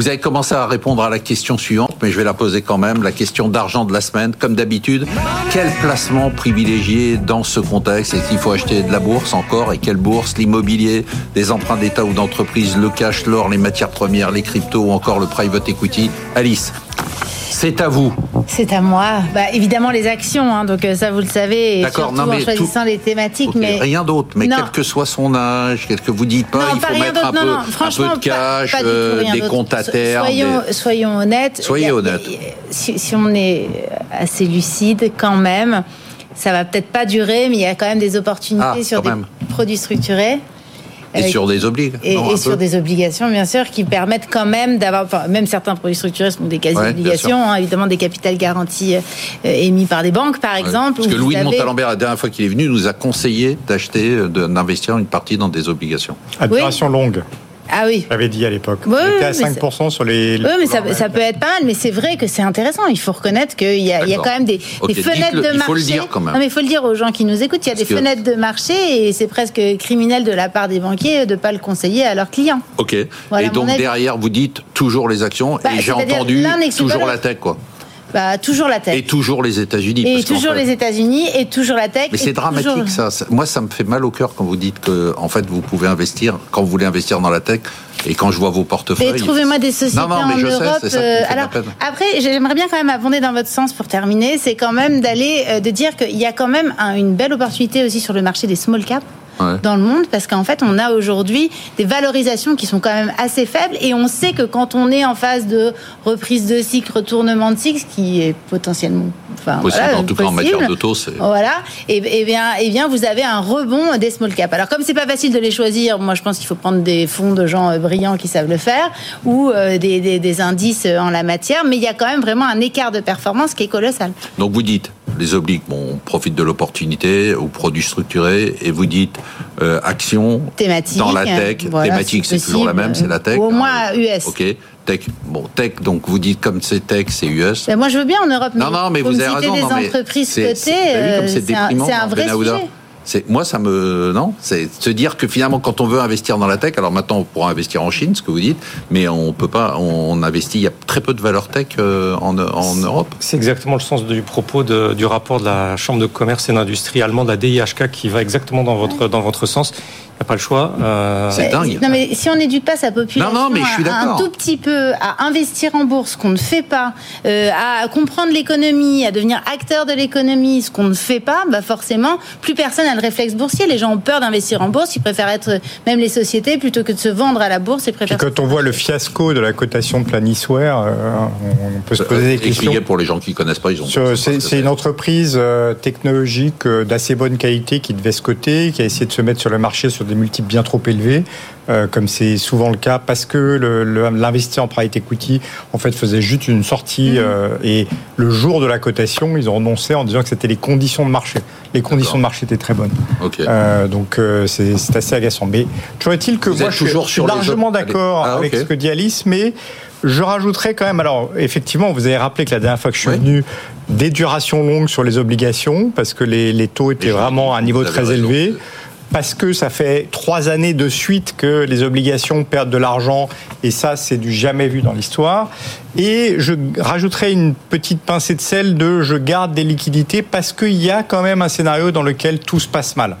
Vous avez commencé à répondre à la question suivante, mais je vais la poser quand même. La question d'argent de la semaine, comme d'habitude. Quel placement privilégié dans ce contexte? Est-ce qu'il faut acheter de la bourse encore? Et quelle bourse? L'immobilier, des emprunts d'État ou d'entreprise, le cash, l'or, les matières premières, les cryptos ou encore le private equity? Alice c'est à vous. C'est à moi. Bah, évidemment, les actions, hein, donc euh, ça, vous le savez. D'accord, non, mais en choisissant les thématiques. mais Rien d'autre. Mais quel que soit son âge, quel que vous dites pas, il faut mettre un peu, un peu, de cash, euh, des comptes à terre. Soyons, soyons honnêtes. Soyez honnêtes. Si, si, on est assez lucide, quand même, ça va peut-être pas durer, mais il y a quand même des opportunités ah, sur des produits structurés. Et sur des obligations. Et, sur des obligations, bien sûr, qui permettent quand même d'avoir, enfin, même certains produits structurés sont des quasi-obligations, hein, évidemment des capitales garanties euh, émis par des banques, par exemple. Parce que Louis de Montalembert, la dernière fois qu'il est venu, nous a conseillé d'acheter, euh, d'investir une partie dans des obligations. À duration longue. Ah oui. J'avais dit à l'époque. Oui, était à 5% sur les. Oui, mais ça, peut être pas mal, mais c'est vrai que c'est intéressant. Il faut reconnaître qu'il y, a, quand même des, fenêtres de marché. Il faut le dire quand même. Non, mais il faut le dire aux gens qui nous écoutent. Il y a des fenêtres de marché et c'est presque criminel de la part des banquiers de ne pas le conseiller à leurs clients. Ok. et donc derrière, vous dites toujours les actions et bah, j'ai entendu toujours la tech, quoi. Bah, toujours la tech. Et toujours les États-Unis. Et toujours les États-Unis et toujours la tech. Mais c'est dramatique ça. Moi, ça me fait mal au cœur quand vous dites que, en fait, vous pouvez investir quand vous voulez investir dans la tech. Et quand je vois vos portefeuilles. Et trouvez-moi des sociétés en Europe. Euh, alors, après, j'aimerais bien quand même abonder dans votre sens pour terminer. C'est quand même d'aller, euh, de dire qu'il y a quand même une belle opportunité aussi sur le marché des small caps dans le monde parce qu'en fait, on a aujourd'hui des valorisations qui sont quand même assez faibles et on sait que quand on est en phase de reprise de cycle, retournement de cycle, qui est potentiellement enfin, possible, en tout cas en matière d'auto, c'est voilà, et, bien, et bien vous avez un rebond des small caps. Alors comme c'est pas facile de les choisir, moi je pense qu'il faut prendre des fonds de gens euh, brillants qui savent le faire ou euh, des, des, des indices en la matière, mais il y a quand même vraiment un écart de performance qui est colossal. Donc vous dites les obliques, bon, on profite de l'opportunité, ou produits structurés, et vous dites euh, action thématique, dans la tech. thématique, c'est toujours la même, c'est la tech. au moins US. Ok. Tech, bon, tech, donc vous dites comme c'est tech, c'est US. Ben moi, je veux bien en Europe. non, non, mais vous avez raison. des entreprises cotées, c'est un, vrai sujet moi ça me non, c'est se dire que finalement quand on veut investir dans la tech, alors maintenant on pourra investir en Chine, ce que vous dites, mais on peut pas, on investit, il y a très peu de valeur tech euh, en, en Europe. C'est exactement le sens du propos du rapport de la Chambre de commerce et d'industrie allemande, la DIHK, qui va exactement dans votre dans votre sens a pas le choix. Euh, c'est dingue. Non, mais si on n'éduque pas sa population non, non, mais je suis un tout petit peu à investir en bourse, qu'on ne fait pas, euh, à comprendre l'économie, à devenir acteur de l'économie, ce qu'on ne fait pas, bah forcément, plus personne n'a le réflexe boursier. Les gens ont peur d'investir en bourse, ils préfèrent être, même les sociétés, plutôt que de se vendre à la bourse. Ils préfèrent quand on voit le fiasco de la cotation de Planisware, euh, on peut se poser des questions. pour les gens qui ne connaissent pas, ils ont. C'est une entreprise technologique d'assez bonne qualité qui devait se coter, qui a essayé de se mettre sur le marché sur des multiples bien trop élevés, euh, comme c'est souvent le cas, parce que l'investisseur en private equity, en fait, faisait juste une sortie, mhm. euh, et le jour de la cotation, ils ont renoncé en disant que c'était les conditions de marché. Les conditions de marché étaient très bonnes. Euh, donc, c'est assez agaçant. Mais toujours est-il que moi, je suis largement d'accord ah, avec ce que dit Alice, mais je rajouterais quand même, alors effectivement, vous avez rappelé que la dernière fois que je suis venu, des durations longues sur les obligations, parce que les, les taux étaient vraiment à un niveau très élevé parce que ça fait trois années de suite que les obligations perdent de l'argent, et ça, c'est du jamais vu dans l'histoire. Et je rajouterai une petite pincée de sel de je garde des liquidités parce qu'il y a quand même un scénario dans lequel tout se passe mal.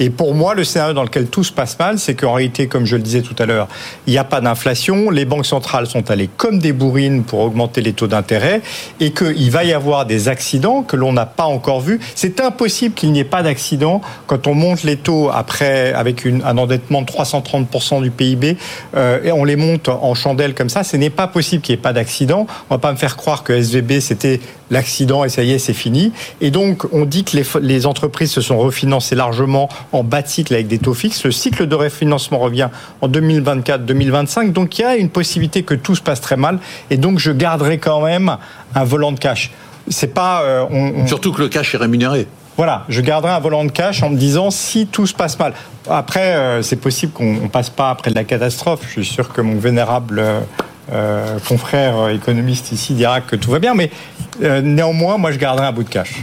Et pour moi, le scénario dans lequel tout se passe mal, c'est qu'en réalité, comme je le disais tout à l'heure, il n'y a pas d'inflation, les banques centrales sont allées comme des bourrines pour augmenter les taux d'intérêt, et qu'il va y avoir des accidents que l'on n'a pas encore vus. C'est impossible qu'il n'y ait pas d'accident quand on monte les taux après avec un endettement de 330% du PIB, euh, et on les monte en chandelle comme ça. Ce n'est pas possible qu'il n'y ait pas d'accident. On ne va pas me faire croire que SVB c'était l'accident et ça y est, c'est fini. Et donc, on dit que les, les entreprises se sont refinancées largement en bas de cycle avec des taux fixes. Le cycle de refinancement revient en 2024-2025. Donc, il y a une possibilité que tout se passe très mal. Et donc, je garderai quand même un volant de cash. C'est pas. Euh, Surtout que le cash est rémunéré. Voilà, je garderai un volant de cash en me disant si tout se passe mal. Après, euh, c'est possible qu'on passe pas après de la catastrophe. Je suis sûr que mon vénérable euh, euh, confrère économiste ici dira que tout va bien, mais euh, néanmoins, moi, je garderai un bout de cash.